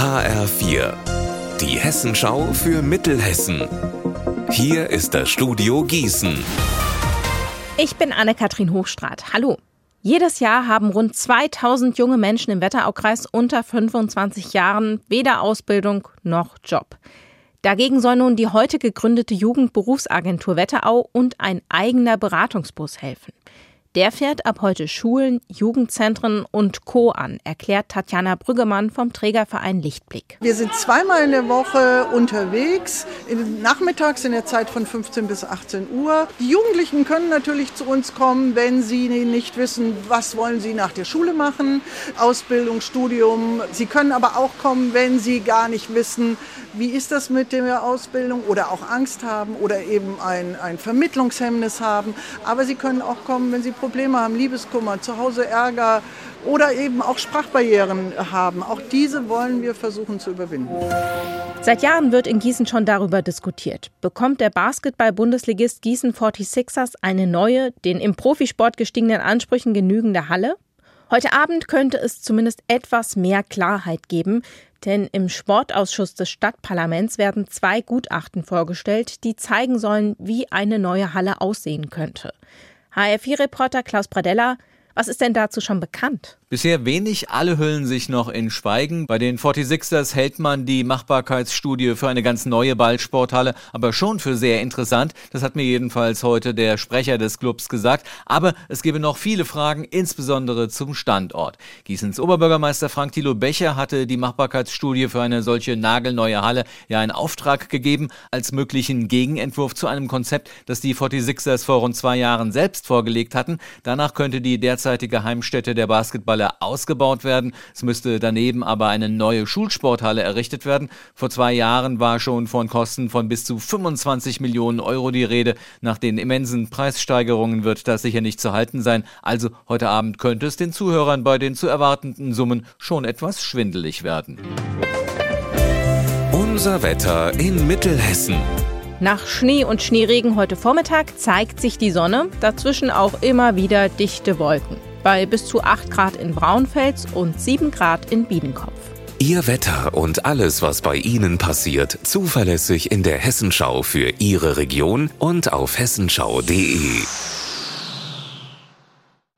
HR4, die Hessenschau für Mittelhessen. Hier ist das Studio Gießen. Ich bin Anne-Kathrin Hochstrat. Hallo. Jedes Jahr haben rund 2000 junge Menschen im Wetteraukreis unter 25 Jahren weder Ausbildung noch Job. Dagegen soll nun die heute gegründete Jugendberufsagentur Wetterau und ein eigener Beratungsbus helfen. Der fährt ab heute Schulen, Jugendzentren und Co. an, erklärt Tatjana Brüggemann vom Trägerverein Lichtblick. Wir sind zweimal in der Woche unterwegs, nachmittags in der Zeit von 15 bis 18 Uhr. Die Jugendlichen können natürlich zu uns kommen, wenn sie nicht wissen, was wollen sie nach der Schule machen, Ausbildung, Studium. Sie können aber auch kommen, wenn sie gar nicht wissen, wie ist das mit der Ausbildung oder auch Angst haben oder eben ein, ein Vermittlungshemmnis haben. Aber sie können auch kommen, wenn sie Probleme haben, Liebeskummer, zu Hause Ärger oder eben auch Sprachbarrieren haben. Auch diese wollen wir versuchen zu überwinden. Seit Jahren wird in Gießen schon darüber diskutiert. Bekommt der Basketball-Bundesligist Gießen 46ers eine neue, den im Profisport gestiegenen Ansprüchen genügende Halle? Heute Abend könnte es zumindest etwas mehr Klarheit geben, denn im Sportausschuss des Stadtparlaments werden zwei Gutachten vorgestellt, die zeigen sollen, wie eine neue Halle aussehen könnte. HR4-Reporter Klaus Pradella, was ist denn dazu schon bekannt? Bisher wenig, alle hüllen sich noch in Schweigen. Bei den 46ers hält man die Machbarkeitsstudie für eine ganz neue Ballsporthalle, aber schon für sehr interessant. Das hat mir jedenfalls heute der Sprecher des Clubs gesagt. Aber es gebe noch viele Fragen, insbesondere zum Standort. Gießens Oberbürgermeister Frank Thilo Becher hatte die Machbarkeitsstudie für eine solche nagelneue Halle ja in Auftrag gegeben, als möglichen Gegenentwurf zu einem Konzept, das die 46ers vor rund zwei Jahren selbst vorgelegt hatten. Danach könnte die derzeitige Heimstätte der Basketball Sporthalle ausgebaut werden. Es müsste daneben aber eine neue Schulsporthalle errichtet werden. Vor zwei Jahren war schon von Kosten von bis zu 25 Millionen Euro die Rede. Nach den immensen Preissteigerungen wird das sicher nicht zu halten sein. Also heute Abend könnte es den Zuhörern bei den zu erwartenden Summen schon etwas schwindelig werden. Unser Wetter in Mittelhessen. Nach Schnee und Schneeregen heute Vormittag zeigt sich die Sonne, dazwischen auch immer wieder dichte Wolken bei bis zu 8 Grad in Braunfels und 7 Grad in Biedenkopf. Ihr Wetter und alles, was bei Ihnen passiert, zuverlässig in der Hessenschau für Ihre Region und auf hessenschau.de.